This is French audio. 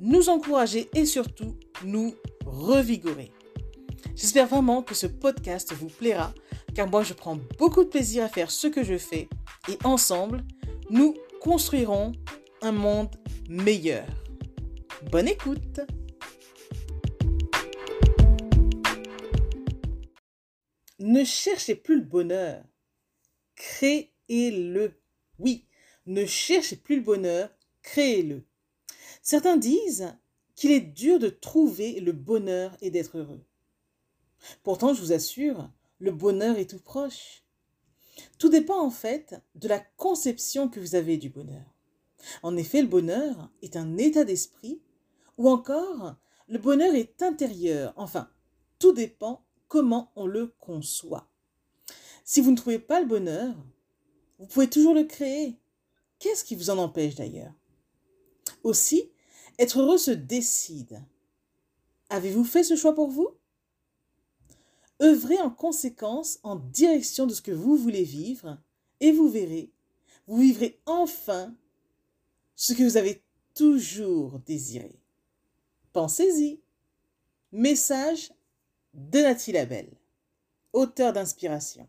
nous encourager et surtout nous revigorer. J'espère vraiment que ce podcast vous plaira car moi je prends beaucoup de plaisir à faire ce que je fais et ensemble, nous construirons un monde meilleur. Bonne écoute Ne cherchez plus le bonheur, créez-le. Oui, ne cherchez plus le bonheur, créez-le. Certains disent qu'il est dur de trouver le bonheur et d'être heureux. Pourtant, je vous assure, le bonheur est tout proche. Tout dépend en fait de la conception que vous avez du bonheur. En effet, le bonheur est un état d'esprit ou encore le bonheur est intérieur. Enfin, tout dépend comment on le conçoit. Si vous ne trouvez pas le bonheur, vous pouvez toujours le créer. Qu'est-ce qui vous en empêche d'ailleurs? Aussi, être heureux se décide. Avez-vous fait ce choix pour vous? Œuvrez en conséquence en direction de ce que vous voulez vivre et vous verrez, vous vivrez enfin ce que vous avez toujours désiré. Pensez-y. Message de Nathalie Labelle, auteur d'inspiration.